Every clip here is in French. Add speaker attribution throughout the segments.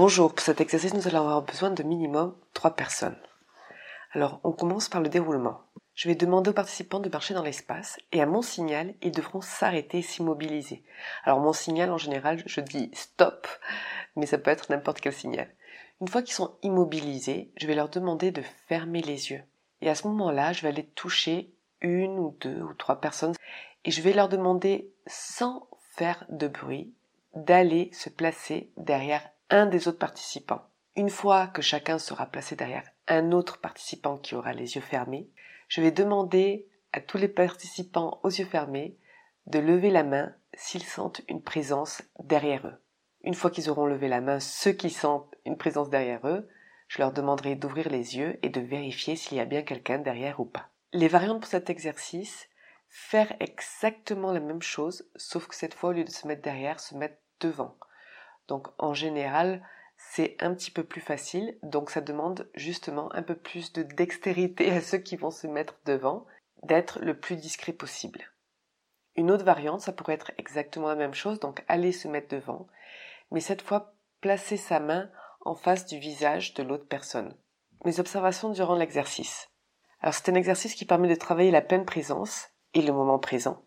Speaker 1: Bonjour, pour cet exercice, nous allons avoir besoin de minimum 3 personnes. Alors, on commence par le déroulement. Je vais demander aux participants de marcher dans l'espace et à mon signal, ils devront s'arrêter et s'immobiliser. Alors, mon signal, en général, je dis stop, mais ça peut être n'importe quel signal. Une fois qu'ils sont immobilisés, je vais leur demander de fermer les yeux. Et à ce moment-là, je vais aller toucher une ou deux ou trois personnes et je vais leur demander, sans faire de bruit, d'aller se placer derrière un des autres participants. Une fois que chacun sera placé derrière un autre participant qui aura les yeux fermés, je vais demander à tous les participants aux yeux fermés de lever la main s'ils sentent une présence derrière eux. Une fois qu'ils auront levé la main, ceux qui sentent une présence derrière eux, je leur demanderai d'ouvrir les yeux et de vérifier s'il y a bien quelqu'un derrière ou pas. Les variantes pour cet exercice, faire exactement la même chose, sauf que cette fois, au lieu de se mettre derrière, se mettre devant. Donc en général, c'est un petit peu plus facile, donc ça demande justement un peu plus de dextérité à ceux qui vont se mettre devant, d'être le plus discret possible. Une autre variante, ça pourrait être exactement la même chose, donc aller se mettre devant, mais cette fois placer sa main en face du visage de l'autre personne. Mes observations durant l'exercice. Alors c'est un exercice qui permet de travailler la pleine présence et le moment présent,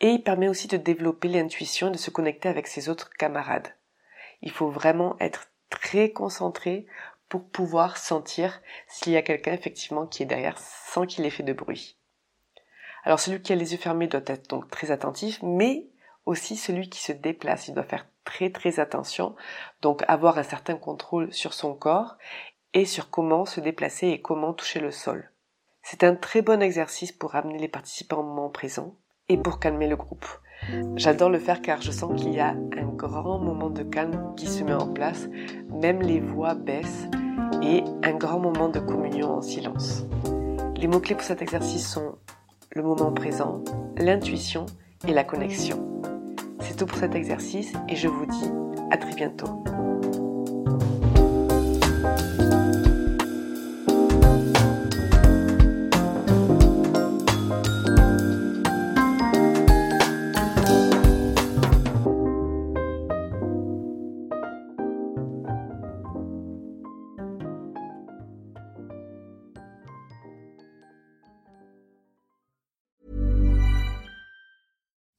Speaker 1: et il permet aussi de développer l'intuition et de se connecter avec ses autres camarades. Il faut vraiment être très concentré pour pouvoir sentir s'il y a quelqu'un effectivement qui est derrière sans qu'il ait fait de bruit. Alors celui qui a les yeux fermés doit être donc très attentif, mais aussi celui qui se déplace, il doit faire très très attention, donc avoir un certain contrôle sur son corps et sur comment se déplacer et comment toucher le sol. C'est un très bon exercice pour amener les participants au moment présent et pour calmer le groupe. J'adore le faire car je sens qu'il y a un grand moment de calme qui se met en place, même les voix baissent et un grand moment de communion en silence. Les mots-clés pour cet exercice sont le moment présent, l'intuition et la connexion. C'est tout pour cet exercice et je vous dis à très bientôt.